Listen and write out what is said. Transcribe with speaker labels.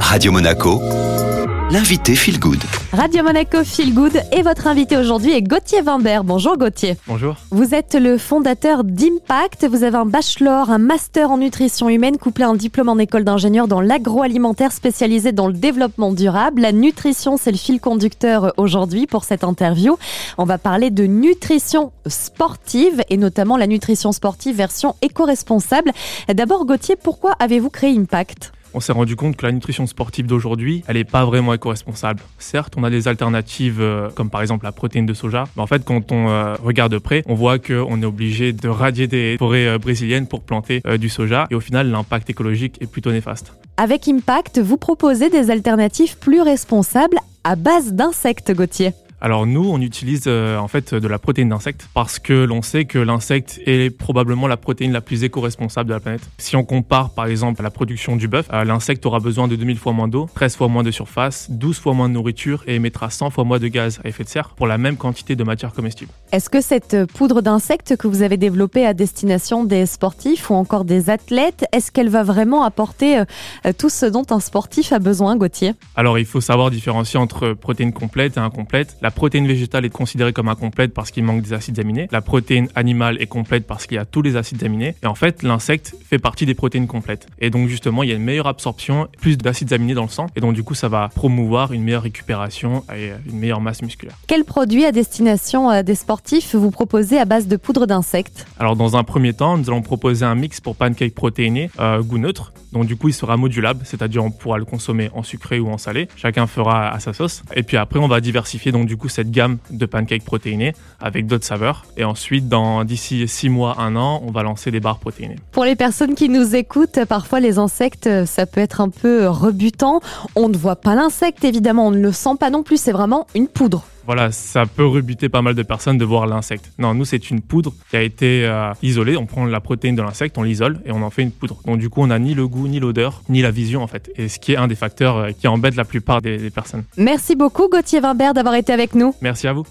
Speaker 1: Radio Monaco, l'invité Feel Good.
Speaker 2: Radio Monaco Feel Good et votre invité aujourd'hui est Gauthier Vimbert. Bonjour Gauthier.
Speaker 3: Bonjour.
Speaker 2: Vous êtes le fondateur d'Impact. Vous avez un bachelor, un master en nutrition humaine, couplé à un diplôme en école d'ingénieur dans l'agroalimentaire spécialisé dans le développement durable. La nutrition, c'est le fil conducteur aujourd'hui pour cette interview. On va parler de nutrition sportive et notamment la nutrition sportive version éco-responsable. D'abord Gauthier, pourquoi avez-vous créé Impact?
Speaker 3: On s'est rendu compte que la nutrition sportive d'aujourd'hui, elle n'est pas vraiment éco-responsable. Certes, on a des alternatives euh, comme par exemple la protéine de soja, mais en fait, quand on euh, regarde de près, on voit qu'on est obligé de radier des forêts euh, brésiliennes pour planter du soja et au final, l'impact écologique est plutôt néfaste.
Speaker 2: Avec Impact, vous proposez des alternatives plus responsables à base d'insectes, Gauthier.
Speaker 3: Alors nous, on utilise euh, en fait de la protéine d'insecte parce que l'on sait que l'insecte est probablement la protéine la plus éco-responsable de la planète. Si on compare par exemple à la production du bœuf, euh, l'insecte aura besoin de 2000 fois moins d'eau, 13 fois moins de surface, 12 fois moins de nourriture et émettra 100 fois moins de gaz à effet de serre pour la même quantité de matière comestible.
Speaker 2: Est-ce que cette poudre d'insecte que vous avez développée à destination des sportifs ou encore des athlètes, est-ce qu'elle va vraiment apporter euh, tout ce dont un sportif a besoin, Gauthier?
Speaker 3: Alors il faut savoir différencier entre protéines complètes et incomplètes. La protéine végétale est considérée comme incomplète parce qu'il manque des acides aminés. La protéine animale est complète parce qu'il y a tous les acides aminés. Et en fait, l'insecte fait partie des protéines complètes. Et donc justement, il y a une meilleure absorption, plus d'acides aminés dans le sang. Et donc du coup, ça va promouvoir une meilleure récupération et une meilleure masse musculaire.
Speaker 2: Quel produit à destination euh, des sportifs vous proposez à base de poudre d'insectes?
Speaker 3: Alors dans un premier temps, nous allons proposer un mix pour pancake protéiné, euh, goût neutre. Donc du coup, il sera modulable, c'est-à-dire on pourra le consommer en sucré ou en salé. Chacun fera à sa sauce. Et puis après, on va diversifier donc du coup cette gamme de pancakes protéinés avec d'autres saveurs. Et ensuite, dans d'ici 6 mois, 1 an, on va lancer des barres protéinées.
Speaker 2: Pour les personnes qui nous écoutent, parfois les insectes, ça peut être un peu rebutant. On ne voit pas l'insecte, évidemment, on ne le sent pas non plus, c'est vraiment une poudre
Speaker 3: voilà, ça peut rebuter pas mal de personnes de voir l'insecte. Non, nous, c'est une poudre qui a été euh, isolée. On prend la protéine de l'insecte, on l'isole et on en fait une poudre. Donc, du coup, on n'a ni le goût, ni l'odeur, ni la vision, en fait. Et ce qui est un des facteurs euh, qui embête la plupart des, des personnes.
Speaker 2: Merci beaucoup, Gauthier Vimbert, d'avoir été avec nous.
Speaker 3: Merci à vous.